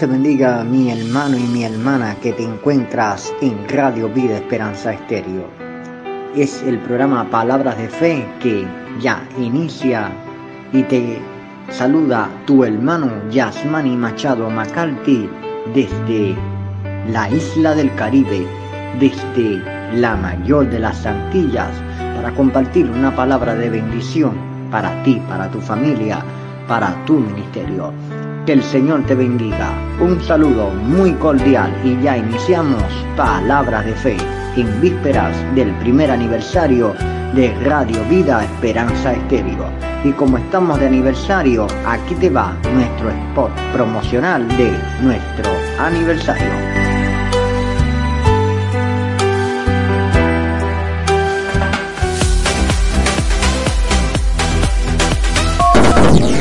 te bendiga mi hermano y mi hermana que te encuentras en Radio Vida Esperanza Estéreo. Es el programa Palabras de Fe que ya inicia y te saluda tu hermano Yasmani Machado McCarthy desde la isla del Caribe, desde la mayor de las Antillas, para compartir una palabra de bendición para ti, para tu familia, para tu ministerio. Que el Señor te bendiga. Un saludo muy cordial y ya iniciamos Palabras de Fe en vísperas del primer aniversario de Radio Vida Esperanza Estéreo. Y como estamos de aniversario, aquí te va nuestro spot promocional de nuestro aniversario.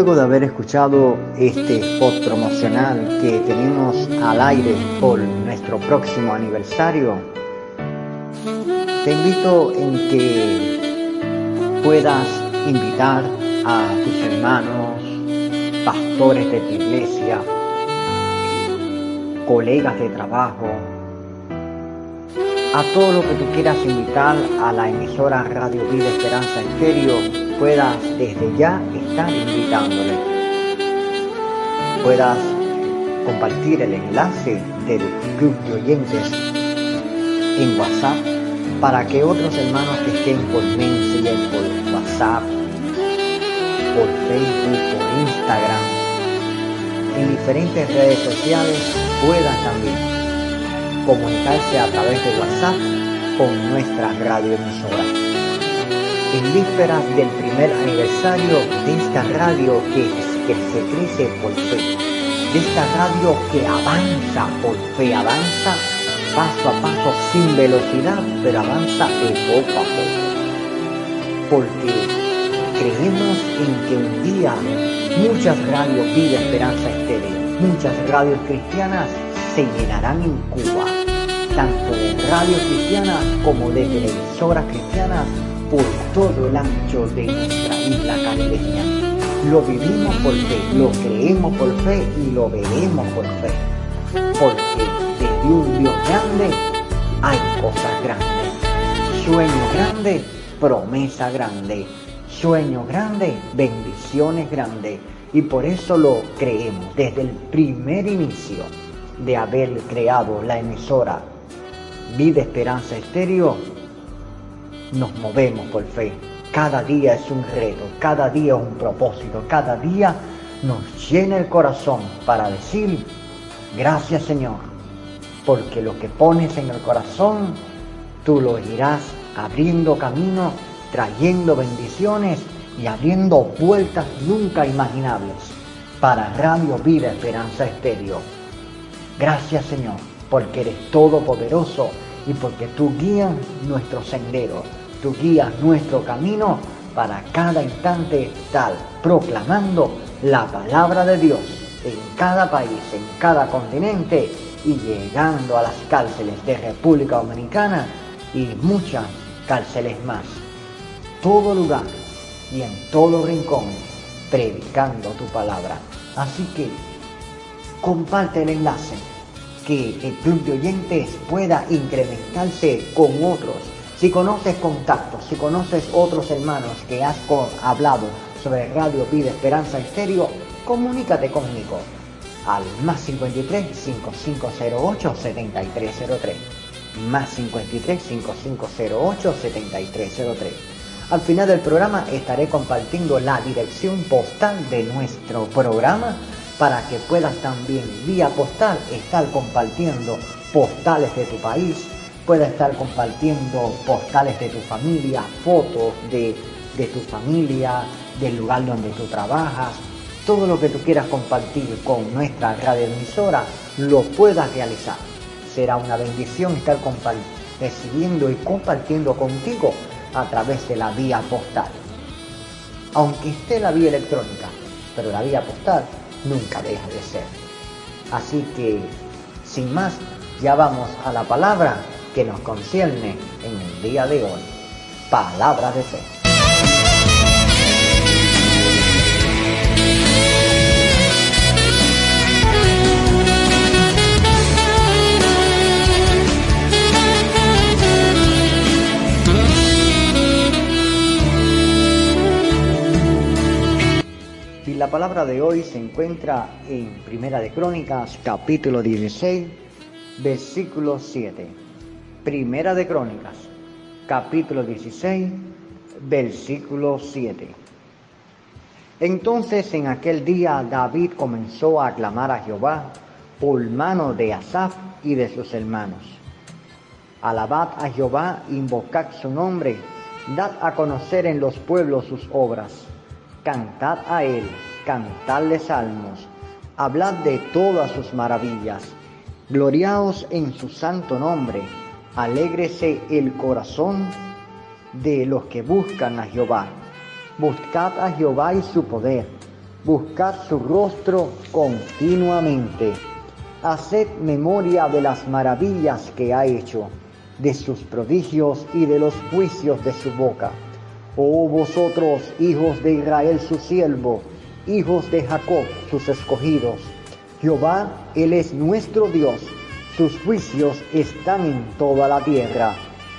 Luego de haber escuchado este spot promocional que tenemos al aire por nuestro próximo aniversario, te invito en que puedas invitar a tus hermanos, pastores de tu iglesia, colegas de trabajo, a todo lo que tú quieras invitar a la emisora Radio Vida Esperanza Estéreo, puedas desde ya estar invitándole. Puedas compartir el enlace del club de oyentes en WhatsApp para que otros hermanos que estén por Messenger, por WhatsApp, por Facebook, por Instagram, en diferentes redes sociales puedan también comunicarse a través de WhatsApp con nuestra radioemisora. En vísperas del primer aniversario de esta radio que, que se crece por fe, de esta radio que avanza por fe, avanza paso a paso sin velocidad, pero avanza de poco a poco. Porque creemos en que un día muchas radios Vida Esperanza Estéreo, muchas radios cristianas se llenarán en Cuba, tanto de radio cristianas como de televisoras cristianas por todo el ancho de nuestra isla caribeña. Lo vivimos por fe, lo creemos por fe y lo veremos por fe. Porque desde un Dios grande hay cosas grandes. Sueño grande, promesa grande. Sueño grande, bendiciones grandes. Y por eso lo creemos desde el primer inicio de haber creado la emisora Vida Esperanza Estéreo, nos movemos por fe. Cada día es un reto, cada día es un propósito, cada día nos llena el corazón para decir, gracias Señor, porque lo que pones en el corazón, tú lo irás abriendo camino, trayendo bendiciones y abriendo puertas nunca imaginables para Radio Vida Esperanza Estéreo. Gracias Señor, porque eres todopoderoso y porque tú guías nuestro sendero, tú guías nuestro camino para cada instante estar proclamando la palabra de Dios en cada país, en cada continente y llegando a las cárceles de República Dominicana y muchas cárceles más. Todo lugar y en todo rincón predicando tu palabra. Así que comparte el enlace, que el club de oyentes pueda incrementarse con otros. Si conoces contactos, si conoces otros hermanos que has hablado sobre Radio Vida Esperanza Estéreo, comunícate conmigo al más 53 5508 7303. Más 53 5508 7303. Al final del programa estaré compartiendo la dirección postal de nuestro programa para que puedas también vía postal estar compartiendo postales de tu país, puedas estar compartiendo postales de tu familia, fotos de, de tu familia, del lugar donde tú trabajas, todo lo que tú quieras compartir con nuestra radioemisora, lo puedas realizar. Será una bendición estar recibiendo y compartiendo contigo a través de la vía postal. Aunque esté la vía electrónica, pero la vía postal nunca deja de ser. Así que, sin más, ya vamos a la palabra que nos concierne en el día de hoy. Palabra de fe. la palabra de hoy se encuentra en Primera de Crónicas, capítulo 16, versículo 7. Primera de Crónicas, capítulo 16, versículo 7. Entonces en aquel día David comenzó a aclamar a Jehová por mano de Asaf y de sus hermanos. Alabad a Jehová, invocad su nombre, dad a conocer en los pueblos sus obras, cantad a él cantadle salmos, hablad de todas sus maravillas, gloriaos en su santo nombre, alégrese el corazón de los que buscan a Jehová. Buscad a Jehová y su poder, buscad su rostro continuamente. Haced memoria de las maravillas que ha hecho, de sus prodigios y de los juicios de su boca. Oh vosotros, hijos de Israel su siervo, hijos de Jacob, sus escogidos. Jehová, Él es nuestro Dios, sus juicios están en toda la tierra.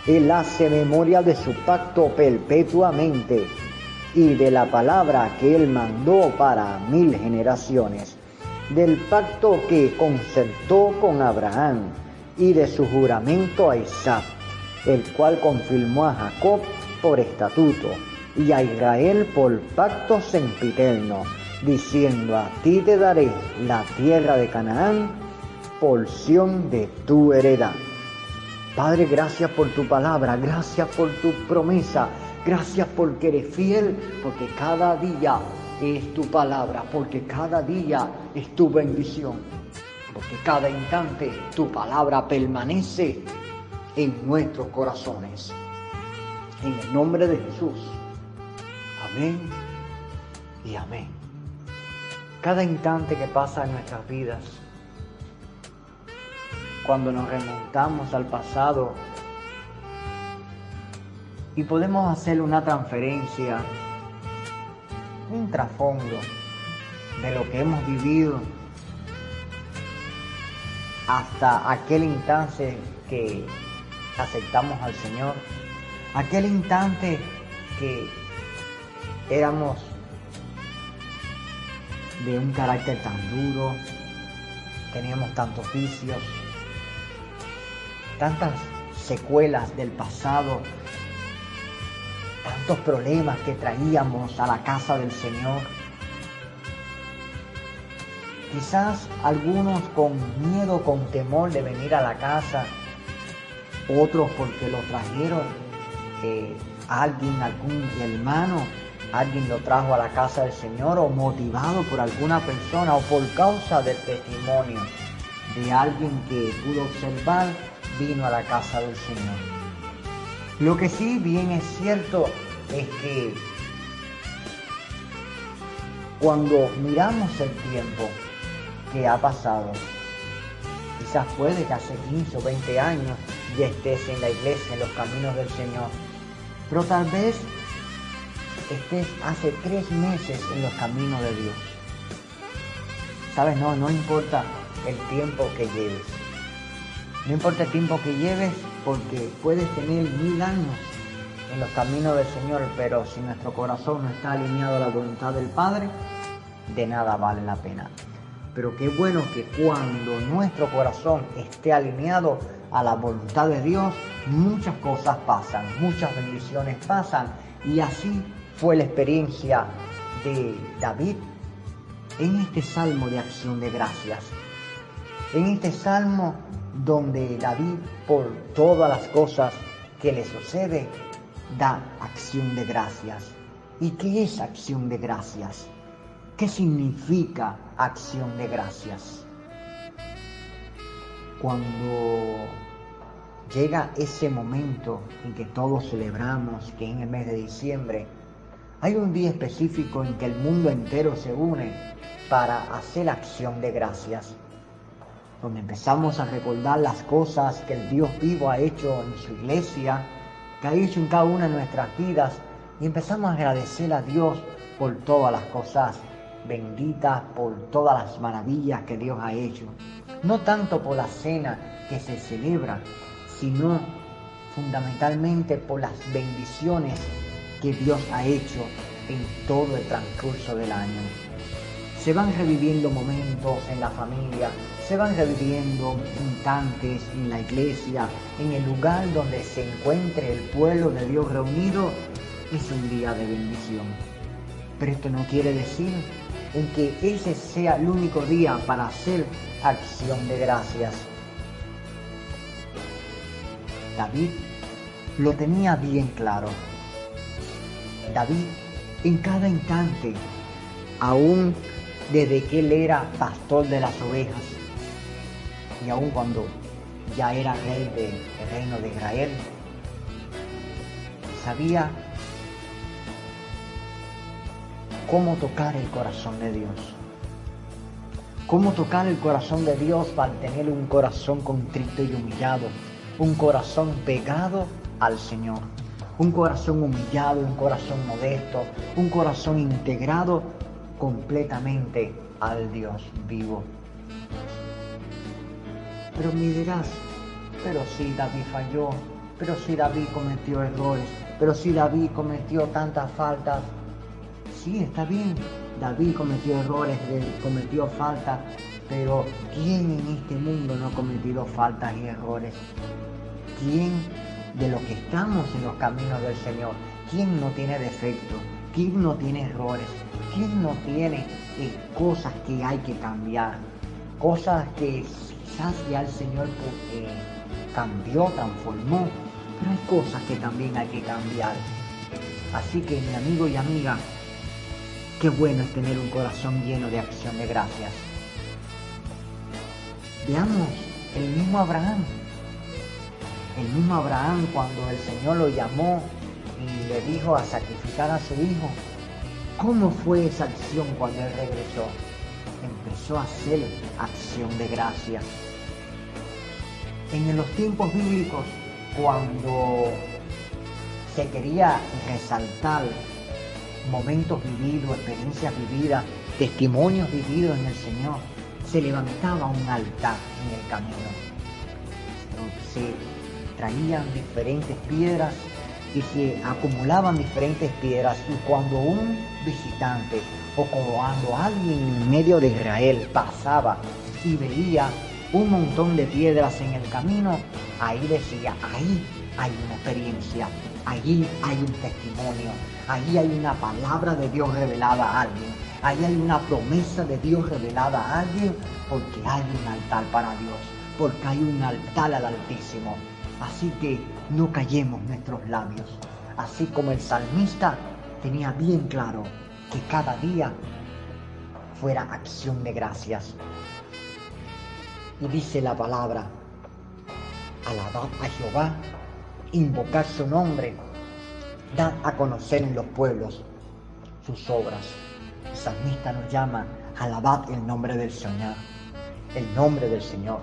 Él hace memoria de su pacto perpetuamente y de la palabra que Él mandó para mil generaciones, del pacto que concertó con Abraham y de su juramento a Isaac, el cual confirmó a Jacob por estatuto y a Israel por pacto sempiterno, diciendo, a ti te daré la tierra de Canaán, porción de tu heredad. Padre, gracias por tu palabra, gracias por tu promesa, gracias porque eres fiel, porque cada día es tu palabra, porque cada día es tu bendición, porque cada instante tu palabra permanece en nuestros corazones. En el nombre de Jesús. Amén y amén. Cada instante que pasa en nuestras vidas, cuando nos remontamos al pasado y podemos hacer una transferencia, un trasfondo de lo que hemos vivido hasta aquel instante que aceptamos al Señor, aquel instante que éramos de un carácter tan duro, teníamos tantos vicios, tantas secuelas del pasado, tantos problemas que traíamos a la casa del Señor. Quizás algunos con miedo, con temor de venir a la casa, otros porque lo trajeron eh, alguien, algún hermano alguien lo trajo a la casa del Señor o motivado por alguna persona o por causa del testimonio de alguien que pudo observar vino a la casa del Señor. Lo que sí bien es cierto es que cuando miramos el tiempo que ha pasado, quizás puede que hace 15 o 20 años ya estés en la iglesia, en los caminos del Señor, pero tal vez estés hace tres meses en los caminos de Dios. Sabes, no, no importa el tiempo que lleves. No importa el tiempo que lleves porque puedes tener mil años en los caminos del Señor, pero si nuestro corazón no está alineado a la voluntad del Padre, de nada vale la pena. Pero qué bueno que cuando nuestro corazón esté alineado a la voluntad de Dios, muchas cosas pasan, muchas bendiciones pasan. Y así fue la experiencia de David en este salmo de acción de gracias. En este salmo donde David, por todas las cosas que le sucede, da acción de gracias. ¿Y qué es acción de gracias? ¿Qué significa acción de gracias? Cuando llega ese momento en que todos celebramos, que en el mes de diciembre, hay un día específico en que el mundo entero se une para hacer acción de gracias, donde empezamos a recordar las cosas que el Dios vivo ha hecho en su iglesia, que ha hecho en cada una de nuestras vidas, y empezamos a agradecer a Dios por todas las cosas benditas, por todas las maravillas que Dios ha hecho. No tanto por la cena que se celebra, sino fundamentalmente por las bendiciones que Dios ha hecho en todo el transcurso del año. Se van reviviendo momentos en la familia, se van reviviendo instantes en la iglesia, en el lugar donde se encuentre el pueblo de Dios reunido, es un día de bendición. Pero esto no quiere decir en que ese sea el único día para hacer acción de gracias. David lo tenía bien claro. David en cada instante, aún desde que él era pastor de las ovejas y aún cuando ya era rey del reino de Israel, sabía cómo tocar el corazón de Dios. Cómo tocar el corazón de Dios para tener un corazón contrito y humillado, un corazón pegado al Señor, un corazón humillado, un corazón modesto, un corazón integrado completamente al Dios vivo. Pero me dirás, pero si David falló, pero si David cometió errores, pero si David cometió tantas faltas, sí, está bien, David cometió errores, cometió faltas, pero ¿quién en este mundo no ha cometido faltas y errores? ¿Quién de los que estamos en los caminos del Señor, quién no tiene defectos? ¿Quién no tiene errores? ¿Quién no tiene eh, cosas que hay que cambiar? Cosas que quizás ya el Señor eh, cambió, transformó, pero hay cosas que también hay que cambiar. Así que mi amigo y amiga, Qué bueno es tener un corazón lleno de acción de gracias. Veamos el mismo Abraham. El mismo Abraham cuando el Señor lo llamó y le dijo a sacrificar a su hijo. ¿Cómo fue esa acción cuando él regresó? Empezó a hacer acción de gracias. En los tiempos bíblicos, cuando se quería resaltar momentos vividos, experiencias vividas, testimonios vividos en el Señor, se levantaba un altar en el camino. Se traían diferentes piedras y se acumulaban diferentes piedras y cuando un visitante o cuando alguien en medio de Israel pasaba y veía un montón de piedras en el camino, ahí decía, ahí hay una experiencia, allí hay un testimonio, Allí hay una palabra de Dios revelada a alguien. Allí hay una promesa de Dios revelada a alguien porque hay un altar para Dios, porque hay un altar al Altísimo. Así que no callemos nuestros labios. Así como el salmista tenía bien claro que cada día fuera acción de gracias. Y dice la palabra, alabad a Jehová, invocar su nombre, dad a conocer en los pueblos sus obras. El salmista nos llama, alabad el nombre del Señor, el nombre del Señor,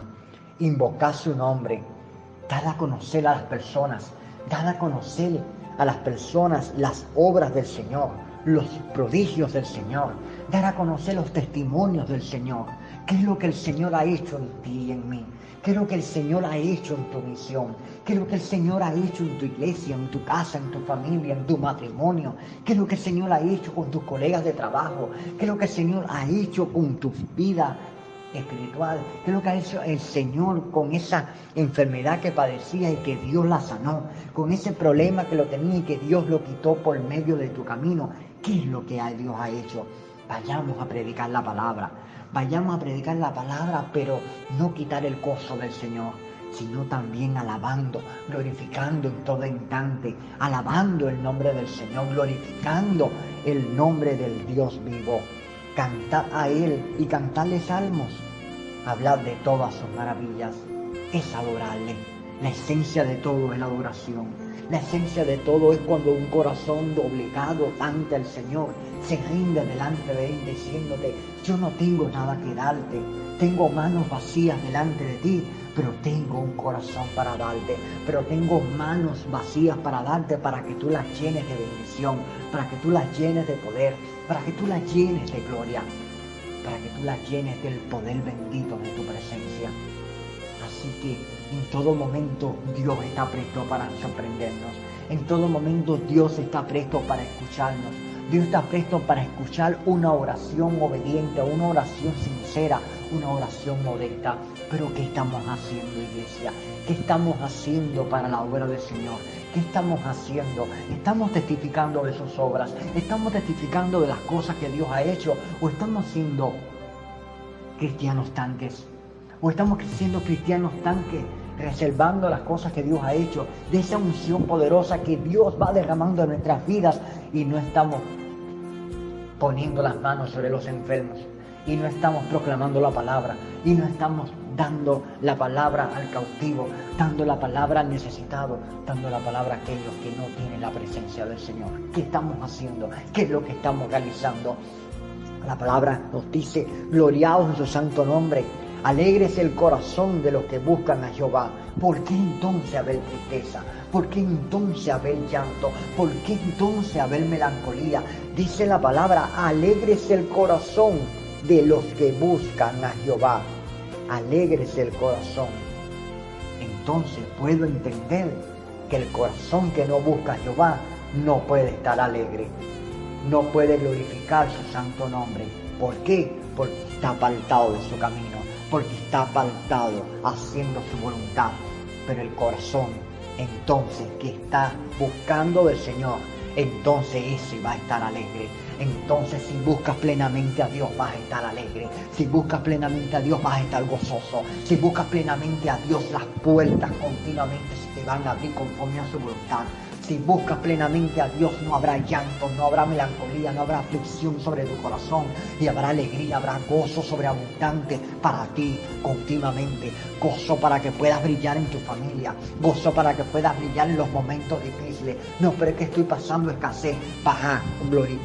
invocar su nombre, dad a conocer a las personas, dad a conocer a las personas las obras del Señor, los prodigios del Señor, dar a conocer los testimonios del Señor, qué es lo que el Señor ha hecho en ti y en mí, qué es lo que el Señor ha hecho en tu misión, qué es lo que el Señor ha hecho en tu iglesia, en tu casa, en tu familia, en tu matrimonio, qué es lo que el Señor ha hecho con tus colegas de trabajo, qué es lo que el Señor ha hecho con tu vida espiritual. ¿Qué es lo que ha hecho el Señor con esa enfermedad que padecía y que Dios la sanó? Con ese problema que lo tenía y que Dios lo quitó por medio de tu camino. ¿Qué es lo que Dios ha hecho? Vayamos a predicar la palabra. Vayamos a predicar la palabra, pero no quitar el gozo del Señor, sino también alabando, glorificando en todo instante, alabando el nombre del Señor, glorificando el nombre del Dios vivo cantad a Él y cantadle salmos. Hablad de todas sus maravillas. Es adorarle. La esencia de todo es la adoración. La esencia de todo es cuando un corazón doblegado ante el Señor se rinde delante de Él diciéndote, yo no tengo nada que darte, tengo manos vacías delante de ti, pero tengo un corazón para darte, pero tengo manos vacías para darte para que tú las llenes de bendición, para que tú las llenes de poder, para que tú las llenes de gloria, para que tú las llenes del poder bendito de tu presencia. Así que en todo momento Dios está presto para sorprendernos. En todo momento Dios está presto para escucharnos. Dios está presto para escuchar una oración obediente, una oración sincera, una oración modesta. Pero ¿qué estamos haciendo, iglesia? ¿Qué estamos haciendo para la obra del Señor? ¿Qué estamos haciendo? ¿Estamos testificando de sus obras? ¿Estamos testificando de las cosas que Dios ha hecho? ¿O estamos siendo cristianos tanques? ¿O estamos siendo cristianos tanques reservando las cosas que Dios ha hecho, de esa unción poderosa que Dios va derramando en nuestras vidas y no estamos poniendo las manos sobre los enfermos y no estamos proclamando la palabra y no estamos dando la palabra al cautivo, dando la palabra al necesitado, dando la palabra a aquellos que no tienen la presencia del Señor. ¿Qué estamos haciendo? ¿Qué es lo que estamos realizando? La palabra nos dice, gloriados en su santo nombre, alegres el corazón de los que buscan a Jehová. ¿Por qué entonces haber tristeza? ¿Por qué entonces haber llanto? ¿Por qué entonces haber melancolía? Dice la palabra, alegres el corazón de los que buscan a Jehová alegres el corazón. Entonces puedo entender que el corazón que no busca a Jehová no puede estar alegre, no puede glorificar su santo nombre. ¿Por qué? Porque está apartado de su camino, porque está apartado haciendo su voluntad. Pero el corazón, entonces, que está buscando del Señor, entonces ese va a estar alegre entonces si buscas plenamente a Dios vas a estar alegre. Si buscas plenamente a Dios vas a estar gozoso. Si buscas plenamente a Dios las puertas continuamente se te van a abrir conforme a su voluntad. Si buscas plenamente a Dios no habrá llanto, no habrá melancolía, no habrá aflicción sobre tu corazón y habrá alegría, habrá gozo sobreabundante para ti continuamente. Gozo para que puedas brillar en tu familia, gozo para que puedas brillar en los momentos difíciles. No, pero es que estoy pasando escasez. Vas a,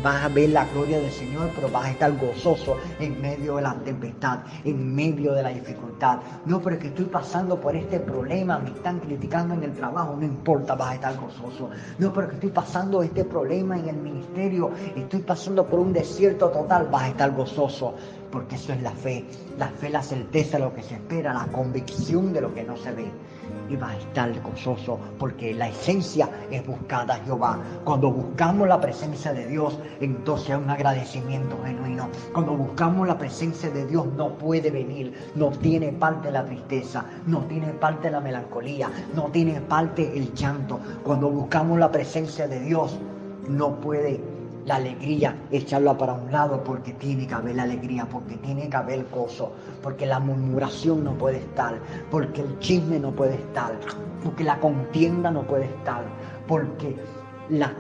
vas a ver la gloria del Señor, pero vas a estar gozoso en medio de la tempestad, en medio de la dificultad. No, pero es que estoy pasando por este problema, me están criticando en el trabajo, no importa, vas a estar gozoso no, pero que estoy pasando este problema en el ministerio, estoy pasando por un desierto total, vas a estar gozoso, porque eso es la fe. La fe, la certeza de lo que se espera, la convicción de lo que no se ve. Y vas a estar gozoso, porque la esencia es buscar a Jehová. Cuando buscamos la presencia de Dios, entonces hay un agradecimiento genuino. Cuando buscamos la presencia de Dios, no puede venir, no tiene parte la tristeza, no tiene parte la melancolía, no tiene parte el llanto. Cuando buscamos la presencia de Dios, no puede la alegría, echarla para un lado porque tiene que haber la alegría, porque tiene que haber gozo, porque la murmuración no puede estar, porque el chisme no puede estar, porque la contienda no puede estar, porque la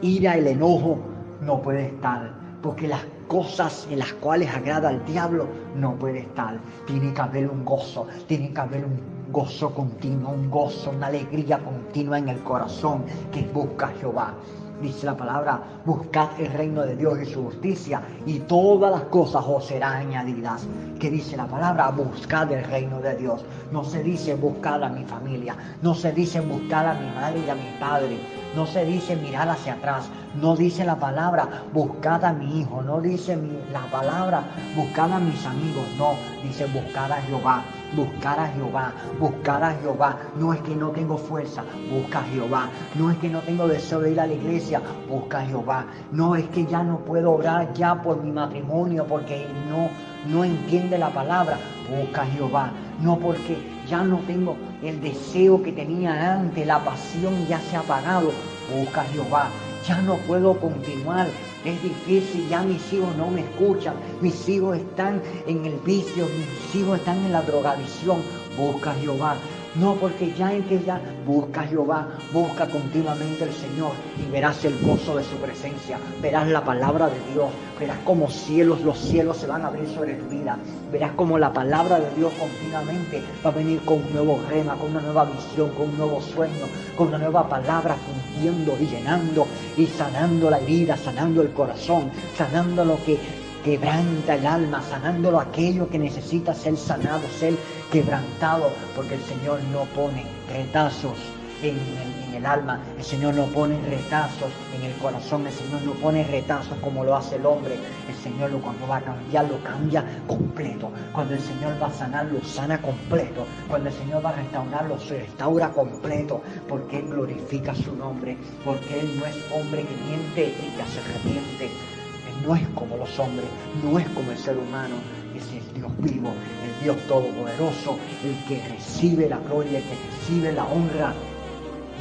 ira, el enojo no puede estar, porque las cosas en las cuales agrada al diablo no puede estar. Tiene que haber un gozo, tiene que haber un gozo continuo, un gozo, una alegría continua en el corazón que busca Jehová dice la palabra, buscad el reino de Dios y su justicia y todas las cosas os serán añadidas. Que dice la palabra, buscad el reino de Dios. No se dice buscad a mi familia, no se dice buscad a mi madre y a mi padre, no se dice mirar hacia atrás, no dice la palabra buscad a mi hijo, no dice la palabra buscad a mis amigos, no, dice buscad a Jehová buscar a Jehová, buscar a Jehová. No es que no tengo fuerza, busca a Jehová. No es que no tengo deseo de ir a la iglesia, busca a Jehová. No es que ya no puedo orar ya por mi matrimonio porque no, no entiende la palabra, busca a Jehová. No porque ya no tengo el deseo que tenía antes, la pasión ya se ha apagado, busca a Jehová. Ya no puedo continuar es difícil, ya mis hijos no me escuchan, mis hijos están en el vicio, mis hijos están en la drogadicción. Busca a Jehová, no, porque ya en que ya busca a Jehová, busca continuamente al Señor y verás el gozo de su presencia, verás la palabra de Dios, verás como cielos, los cielos se van a abrir sobre tu vida, verás como la palabra de Dios continuamente va a venir con un nuevo rema, con una nueva visión, con un nuevo sueño, con una nueva palabra fundiendo y llenando y sanando la herida, sanando el corazón, sanando lo que quebranta el alma, sanándolo aquello que necesita ser sanado, ser quebrantado, porque el Señor no pone retazos en el, alma, el Señor no pone retazos en el corazón, el Señor no pone retazos como lo hace el hombre, el Señor cuando va a cambiar lo cambia completo, cuando el Señor va a sanar lo sana completo, cuando el Señor va a restaurar lo restaura completo, porque Él glorifica su nombre, porque Él no es hombre que miente y que se arrepiente, Él no es como los hombres, no es como el ser humano, es el Dios vivo, el Dios todopoderoso, el que recibe la gloria, el que recibe la honra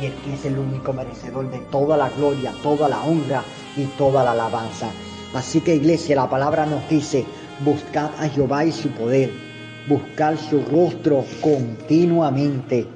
y el que es el único merecedor de toda la gloria, toda la honra y toda la alabanza. Así que iglesia, la palabra nos dice, buscad a Jehová y su poder, buscar su rostro continuamente,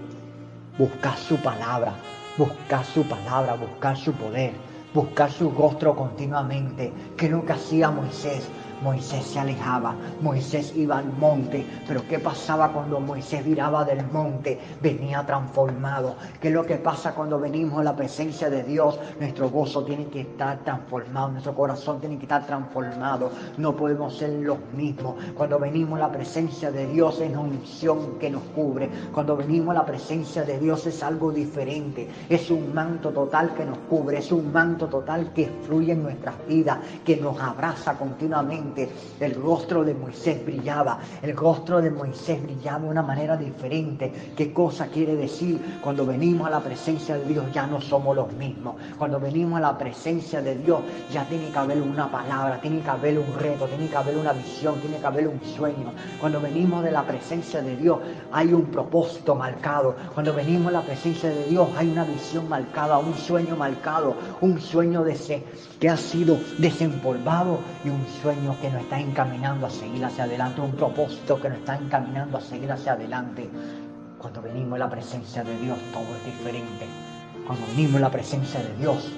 buscar su palabra, buscar su palabra, buscar su poder, buscar su rostro continuamente, que es lo que hacía Moisés, Moisés se alejaba, Moisés iba al monte, pero ¿qué pasaba cuando Moisés viraba del monte? Venía transformado. ¿Qué es lo que pasa cuando venimos a la presencia de Dios? Nuestro gozo tiene que estar transformado, nuestro corazón tiene que estar transformado. No podemos ser los mismos. Cuando venimos a la presencia de Dios es una unción que nos cubre. Cuando venimos a la presencia de Dios es algo diferente. Es un manto total que nos cubre, es un manto total que fluye en nuestras vidas, que nos abraza continuamente el rostro de Moisés brillaba, el rostro de Moisés brillaba de una manera diferente. ¿Qué cosa quiere decir? Cuando venimos a la presencia de Dios ya no somos los mismos. Cuando venimos a la presencia de Dios ya tiene que haber una palabra, tiene que haber un reto, tiene que haber una visión, tiene que haber un sueño. Cuando venimos de la presencia de Dios hay un propósito marcado. Cuando venimos a la presencia de Dios hay una visión marcada, un sueño marcado, un sueño de ese que ha sido desempolvado y un sueño que nos está encaminando a seguir hacia adelante, un propósito que nos está encaminando a seguir hacia adelante. Cuando venimos a la presencia de Dios, todo es diferente. Cuando venimos a la presencia de Dios,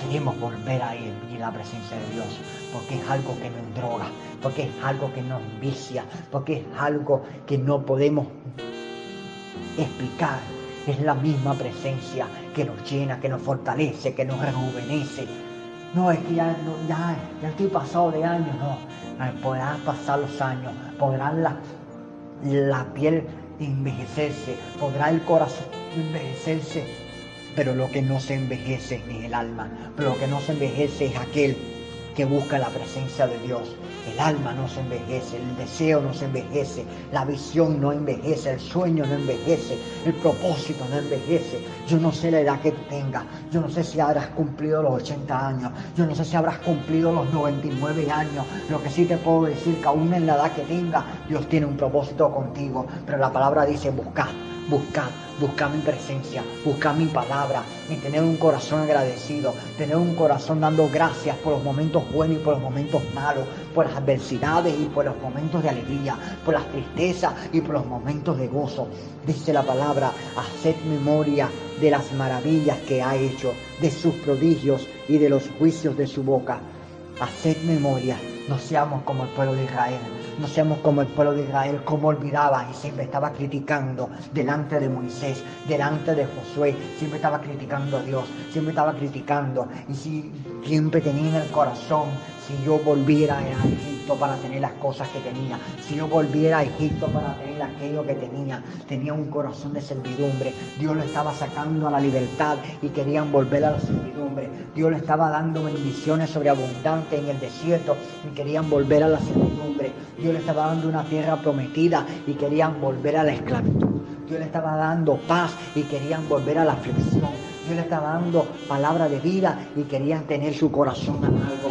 queremos volver a ir y la presencia de Dios, porque es algo que nos droga, porque es algo que nos vicia, porque es algo que no podemos explicar. Es la misma presencia que nos llena, que nos fortalece, que nos rejuvenece, no, es que ya, ya, estoy pasado de años, no. Podrán pasar los años, podrán la, la piel envejecerse, podrá el corazón envejecerse, pero lo que no se envejece es el alma, pero lo que no se envejece es aquel que busca la presencia de Dios, el alma no se envejece, el deseo no se envejece, la visión no envejece, el sueño no envejece, el propósito no envejece. Yo no sé la edad que tengas, yo no sé si habrás cumplido los 80 años, yo no sé si habrás cumplido los 99 años. Lo que sí te puedo decir que aún en la edad que tengas, Dios tiene un propósito contigo. Pero la palabra dice buscar buscar, buscar mi presencia, buscar mi palabra y tener un corazón agradecido, tener un corazón dando gracias por los momentos buenos y por los momentos malos, por las adversidades y por los momentos de alegría, por las tristezas y por los momentos de gozo. Dice la palabra, haced memoria de las maravillas que ha hecho, de sus prodigios y de los juicios de su boca. Haced memoria, no seamos como el pueblo de Israel, no seamos como el pueblo de Israel, como olvidaba y siempre estaba criticando delante de Moisés, delante de Josué, siempre estaba criticando a Dios, siempre estaba criticando. Y si, siempre tenía en el corazón si yo volviera a Egipto para tener las cosas que tenía, si yo volviera a Egipto para tener aquello que tenía, tenía un corazón de servidumbre, Dios lo estaba sacando a la libertad y querían volver a la servidumbre, Dios le estaba dando bendiciones sobreabundantes en el desierto y querían volver a la servidumbre, Dios le estaba dando una tierra prometida y querían volver a la esclavitud, Dios le estaba dando paz y querían volver a la aflicción, Dios le estaba dando palabra de vida y querían tener su corazón algo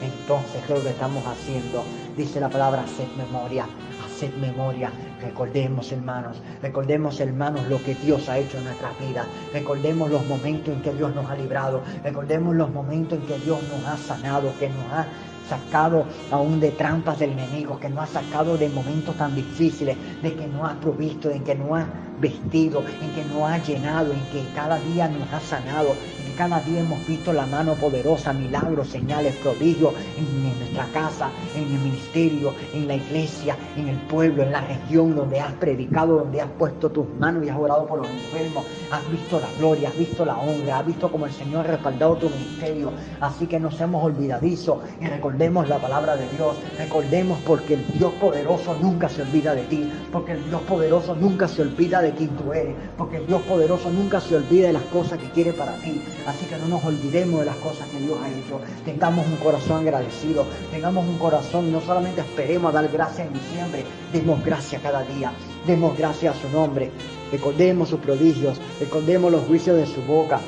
entonces, ¿qué es lo que estamos haciendo? Dice la palabra, haced memoria, haced memoria. Recordemos, hermanos, recordemos, hermanos, lo que Dios ha hecho en nuestras vidas. Recordemos los momentos en que Dios nos ha librado. Recordemos los momentos en que Dios nos ha sanado, que nos ha sacado aún de trampas del enemigo, que nos ha sacado de momentos tan difíciles, de que nos ha provisto, de que nos ha vestido, en que nos ha llenado, en que cada día nos ha sanado, cada día hemos visto la mano poderosa, milagros, señales, prodigios en, nuestra casa, en el ministerio, en la iglesia, en el pueblo, en la región donde has predicado, donde has puesto tus manos y has orado por los enfermos. Has visto la gloria, has visto la honra, has visto como el Señor ha respaldado tu ministerio. Así que no seamos olvidadizos y recordemos la palabra de Dios. Recordemos porque el Dios poderoso nunca se olvida de ti, porque el Dios poderoso nunca se olvida de quien tú eres, porque el Dios poderoso nunca se olvida de las cosas que quiere para ti. Así que no nos olvidemos de las cosas que Dios ha hecho. Tengamos un corazón agradecido. Tengamos un corazón, no solamente esperemos a dar gracias en diciembre, demos gracias cada día. Demos gracias a su nombre. Recordemos sus prodigios. Recordemos los juicios de su boca.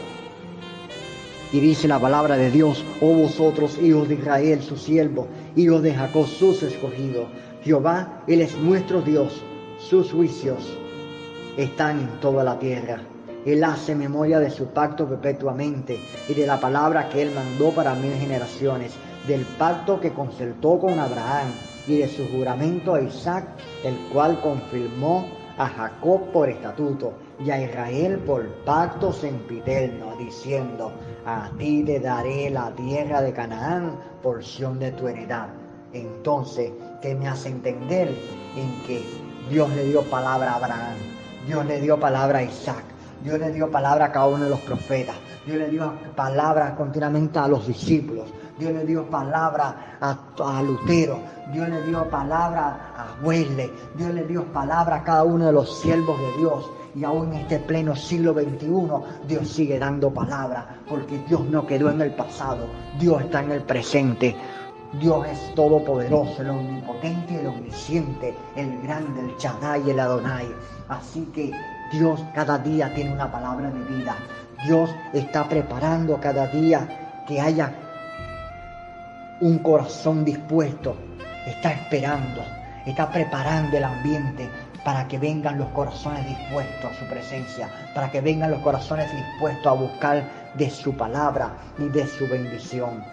Y dice la palabra de Dios, oh vosotros, hijos de Israel, su siervo, hijos de Jacob, sus escogidos. Jehová, Él es nuestro Dios. Sus juicios están en toda la tierra. Él hace memoria de su pacto perpetuamente y de la palabra que Él mandó para mil generaciones, del pacto que concertó con Abraham y de su juramento a Isaac, el cual confirmó a Jacob por estatuto y a Israel por pacto sempiterno, diciendo, a ti te daré la tierra de Canaán, porción de tu heredad. Entonces, ¿qué me hace entender? En que Dios le dio palabra a Abraham, Dios le dio palabra a Isaac, Dios le dio palabra a cada uno de los profetas. Dios le dio palabra continuamente a los discípulos. Dios le dio palabra a, Lutero. Dios le dio palabra a Wesley. Dios le dio palabra a cada uno de los siervos de Dios. Y aún en este pleno siglo XXI, Dios sigue dando palabra, porque Dios no quedó en el pasado, Dios está en el presente. Dios es todopoderoso, el omnipotente el omnisciente, el grande, el Shaddai el Adonai. Así que Dios cada día tiene una palabra de vida. Dios está preparando cada día que haya un corazón dispuesto. Está esperando, está preparando el ambiente para que vengan los corazones dispuestos a su presencia, para que vengan los corazones dispuestos a buscar de su palabra y de su bendición.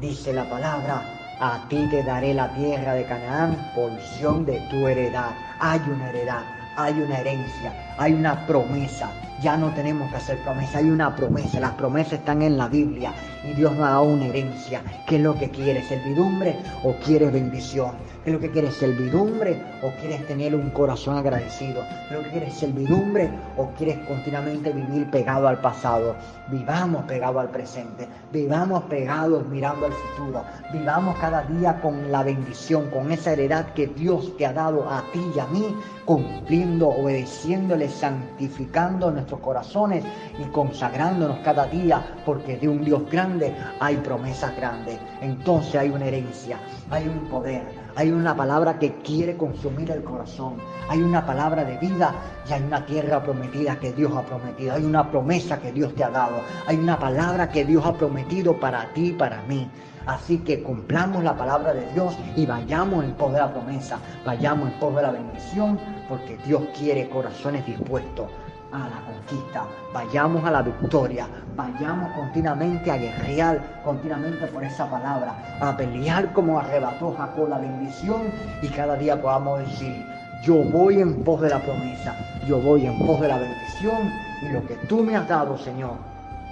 Dice la palabra, a ti te daré la tierra de Canaán, porción de tu heredad. Hay una heredad, hay una herencia, hay una promesa. Ya no tenemos que hacer promesa, hay una promesa. Las promesas están en la Biblia y Dios nos ha dado una herencia. ¿Qué es lo que quieres? ¿Servidumbre o quieres bendición? ¿Qué es lo que quieres? ¿Servidumbre o quieres tener un corazón agradecido? ¿Qué es lo que quieres? ¿Servidumbre o quieres continuamente vivir pegado al pasado? Vivamos pegados al presente, vivamos pegados mirando al futuro, vivamos cada día con la bendición, con esa heredad que Dios te ha dado a ti y a mí, cumpliendo, obedeciéndole, santificando nuestros corazones y consagrándonos cada día, porque de un Dios grande hay promesas grandes. Entonces hay una herencia, hay un poder, hay una palabra que quiere consumir el corazón, hay una palabra de vida y hay una tierra prometida que Dios ha prometido, hay una promesa que Dios te ha dado, hay una palabra que Dios ha prometido para ti y para mí. Así que cumplamos la palabra de Dios y vayamos en pos de la promesa, vayamos en pos de la bendición, porque Dios quiere corazones dispuestos a la conquista, vayamos a la victoria, vayamos continuamente a guerrear continuamente por esa palabra, a pelear como arrebató Jacob la bendición y cada día podamos decir, yo voy en pos de la promesa, yo voy en pos de la bendición y lo que tú me has dado, Señor,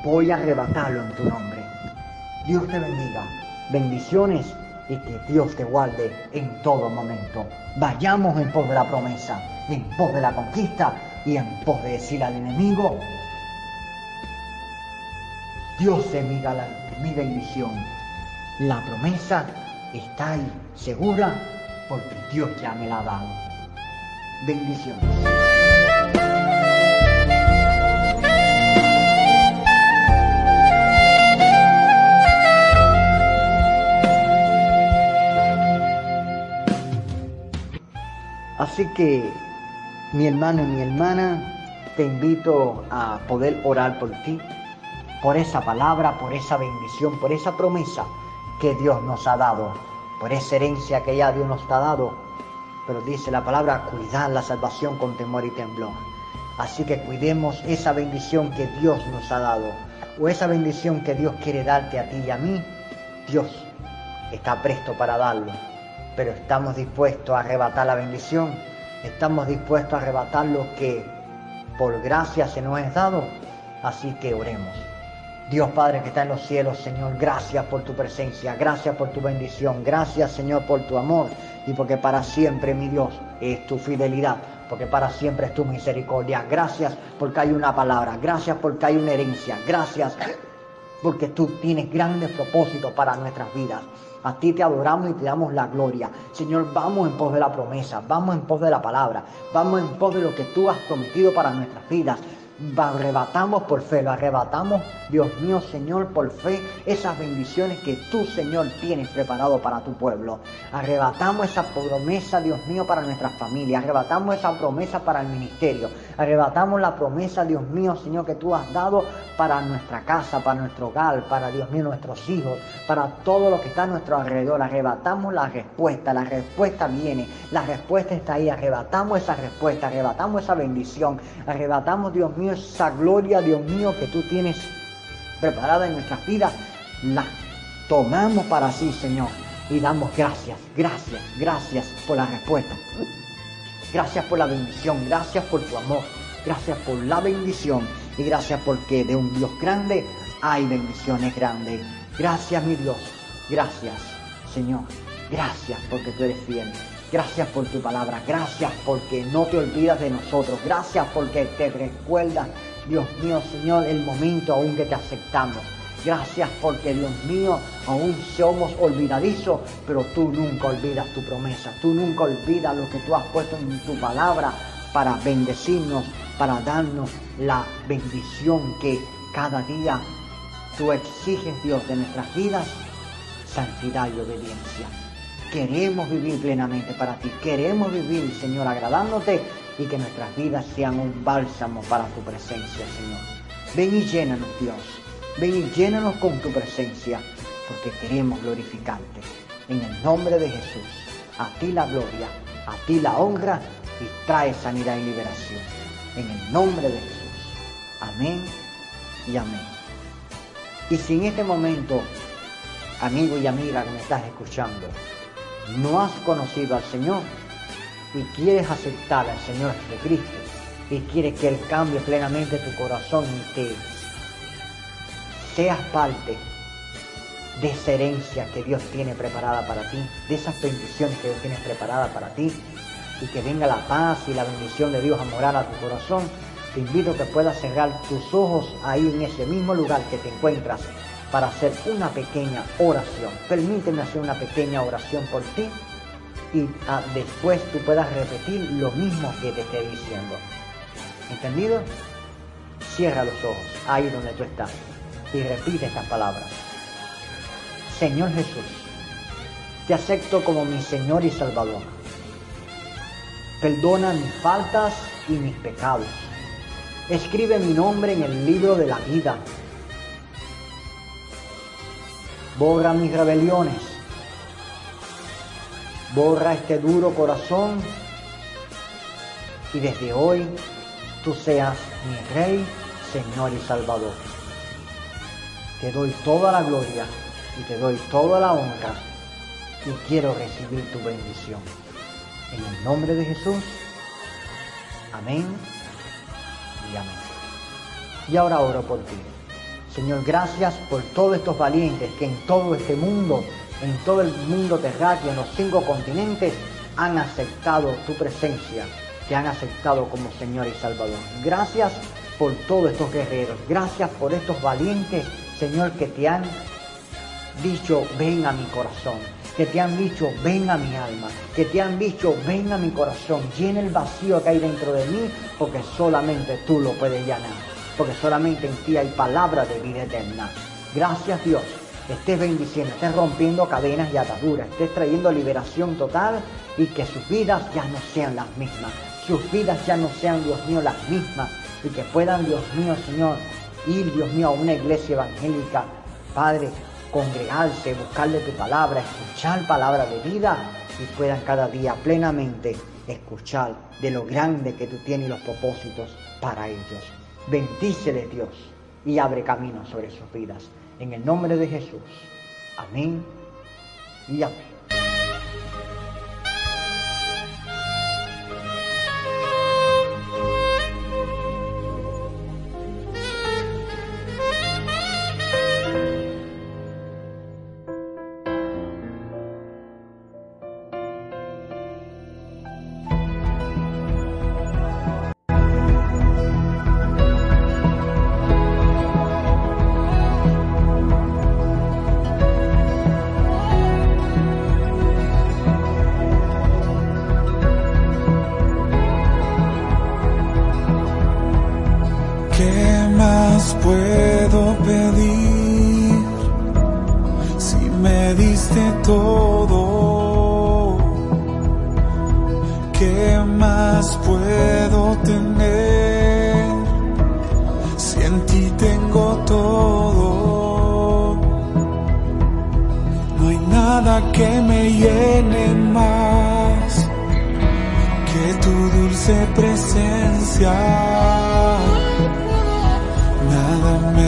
voy a arrebatarlo en tu nombre. Dios te bendiga, bendiciones y que Dios te guarde en todo momento. Vayamos en pos de la promesa, en pos de la conquista y en pos de decir al enemigo, Dios se mira la, mi bendición. La promesa está ahí, segura, porque Dios ya me la ha dado. Bendiciones. Así que, mi hermano y mi hermana, te invito a poder orar por ti, por esa palabra, por esa bendición, por esa promesa que Dios nos ha dado, por esa herencia que ya Dios nos ha dado pero dice la palabra, cuidar la salvación con temor y temblor. Así que cuidemos esa bendición que Dios nos ha dado, o esa bendición que Dios quiere darte a ti y a mí. Dios está presto para darlo, pero estamos dispuestos a arrebatar la bendición, estamos dispuestos a arrebatar lo que por gracia se nos es dado. Así que oremos. Dios Padre que está en los cielos, Señor, gracias por tu presencia, gracias por tu bendición, gracias Señor por tu amor y porque para siempre, mi Dios, es tu fidelidad, porque para siempre es tu misericordia. Gracias porque hay una palabra, gracias porque hay una herencia, gracias porque tú tienes grandes propósitos para nuestras vidas. A ti te adoramos y te damos la gloria. Señor, vamos en pos de la promesa, vamos en pos de la palabra, vamos en pos de lo que tú has prometido para nuestras vidas arrebatamos por fe, lo arrebatamos, Dios mío, Señor, por fe, esas bendiciones que tú, Señor, tienes preparado para tu pueblo. Arrebatamos esa promesa, Dios mío, para nuestras familias. Arrebatamos esa promesa para el ministerio. Arrebatamos la promesa, Dios mío, Señor, que tú has dado para nuestra casa, para nuestro hogar, para, Dios mío, nuestros hijos, para todo lo que está a nuestro alrededor. Arrebatamos la respuesta, la respuesta viene, la respuesta está ahí. Arrebatamos esa respuesta, arrebatamos esa bendición, arrebatamos, Dios mío, esa gloria, Dios mío, que tú tienes preparada en nuestras vidas, la tomamos para sí, Señor, y damos gracias, gracias, gracias por la respuesta. Gracias por la bendición, gracias por tu amor, gracias por la bendición y gracias porque de un Dios grande hay bendiciones grandes. Gracias, mi Dios, gracias, Señor, gracias porque tú eres fiel. Gracias por tu palabra. Gracias porque no te olvidas de nosotros. Gracias porque te recuerdas, Dios mío, Señor, el momento aún que te aceptamos. Gracias porque, Dios mío, aún somos olvidadizos, pero tú nunca olvidas tu promesa. Tú nunca olvidas lo que tú has puesto en tu palabra para bendecirnos, para darnos la bendición que cada día tú exiges, Dios, de nuestras vidas, santidad y obediencia. Queremos vivir plenamente para ti. Queremos vivir, Señor, agradándote y que nuestras vidas sean un bálsamo para tu presencia, Señor. Ven y llénanos, Dios. Ven y llénanos con tu presencia, porque queremos glorificarte. En el nombre de Jesús, a ti la gloria, a ti la honra y trae sanidad y liberación. En el nombre de Jesús. Amén y amén. Y si en este momento, amigo y amiga que me estás escuchando, no has conocido al Señor y quieres aceptar al Señor Jesucristo y quieres que Él cambie plenamente tu corazón y que seas parte de esa herencia que Dios tiene preparada para ti, de esas bendiciones que Dios tiene preparada para ti y que venga la paz y la bendición de Dios a morar a tu corazón, te invito a que puedas cerrar tus ojos ahí en ese mismo lugar que te encuentras para hacer una pequeña oración. Permíteme hacer una pequeña oración por ti y ah, después tú puedas repetir lo mismo que te esté diciendo. ¿Entendido? Cierra los ojos ahí donde tú estás y repite estas palabras. Señor Jesús, te acepto como mi Señor y Salvador. Perdona mis faltas y mis pecados. Escribe mi nombre en el libro de la vida borra mis rebeliones, borra este duro corazón y desde hoy tú seas mi Rey, Señor y Salvador. Te doy toda la gloria y te doy toda la honra y quiero recibir tu bendición. En el nombre de Jesús. Amén y amén. Y ahora oro por ti. Señor, gracias por todos estos valientes que en todo este mundo, en todo el mundo terráqueo, en los cinco continentes, han aceptado tu presencia, te han aceptado como Señor y Salvador. Gracias por todos estos guerreros, gracias por estos valientes, Señor, que te han dicho, ven a mi corazón, que te han dicho, ven a mi alma, que te han dicho, ven a mi corazón, llena el vacío que hay dentro de mí, porque solamente tú lo puedes llenar porque solamente en ti hay palabra de vida eterna. Gracias Dios, estés bendiciendo, estés rompiendo cadenas y ataduras, estés trayendo liberación total y que sus vidas ya no sean las mismas, sus vidas ya no sean, Dios mío, las mismas y que puedan, Dios mío, Señor, ir, Dios mío, a una iglesia evangélica, Padre, congregarse, buscarle tu palabra, escuchar palabra de vida y puedan cada día plenamente escuchar de lo grande que tú tienes y los propósitos para ellos. Bendícele Dios y abre camino sobre sus vidas. En el nombre de Jesús. Amén y amén.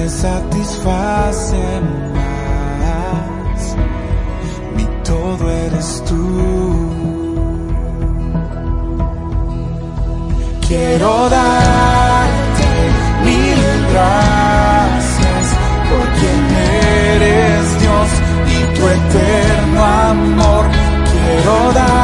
me satisface más. Mi todo eres tú. Quiero darte mil gracias por quien eres Dios y tu eterno amor. Quiero darte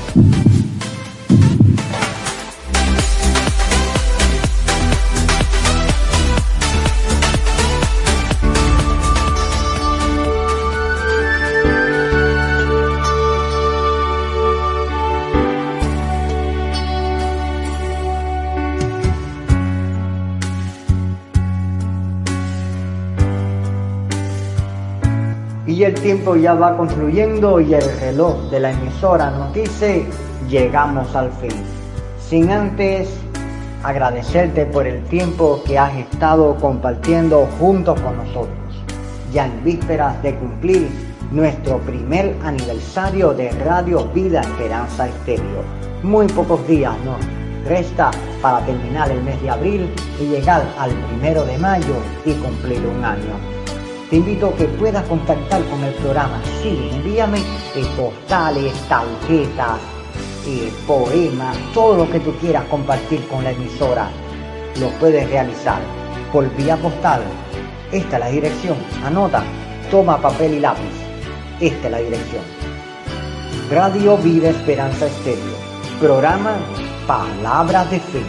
Tiempo ya va concluyendo y el reloj de la emisora nos dice llegamos al fin. Sin antes agradecerte por el tiempo que has estado compartiendo junto con nosotros. Ya en vísperas de cumplir nuestro primer aniversario de Radio Vida Esperanza Estéreo. Muy pocos días nos resta para terminar el mes de abril y llegar al primero de mayo y cumplir un año. Te invito a que puedas contactar con el programa. Sí, envíame eh, postales, tarjetas, eh, poemas, todo lo que tú quieras compartir con la emisora. Lo puedes realizar por vía postal. Esta es la dirección. Anota, toma papel y lápiz. Esta es la dirección. Radio Vida Esperanza Estéreo. Programa Palabras de Fe.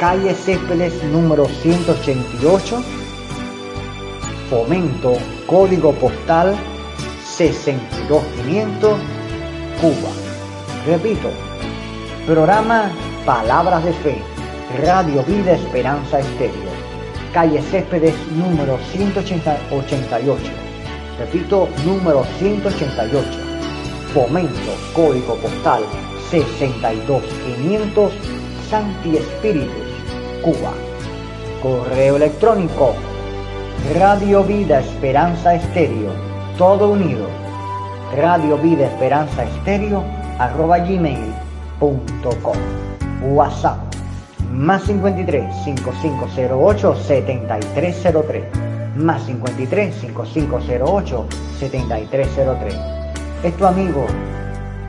Calle Céspedes número 188 Fomento, código postal 62500, Cuba. Repito, programa Palabras de Fe, Radio Vida Esperanza Estéreo, calle Céspedes número 188. Repito, número 188. Fomento, código postal 62500, Santi Espíritus, Cuba. Correo electrónico Radio Vida Esperanza Estéreo, todo unido. Radio Vida Esperanza Estéreo, arroba gmail.com. WhatsApp, más 53 5508 7303. Más 53 5508 7303. Es tu amigo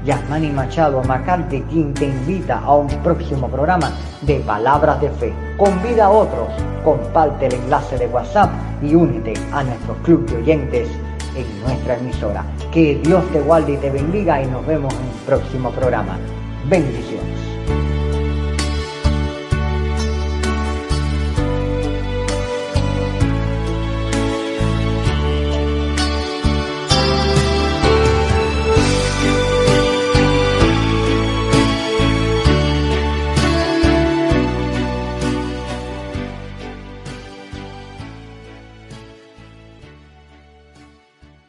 Yasmani Machado Macarte quien te invita a un próximo programa de Palabras de Fe. Convida a otros, comparte el enlace de WhatsApp y únete a nuestro club de oyentes en nuestra emisora. Que Dios te guarde y te bendiga y nos vemos en un próximo programa. Bendiciones.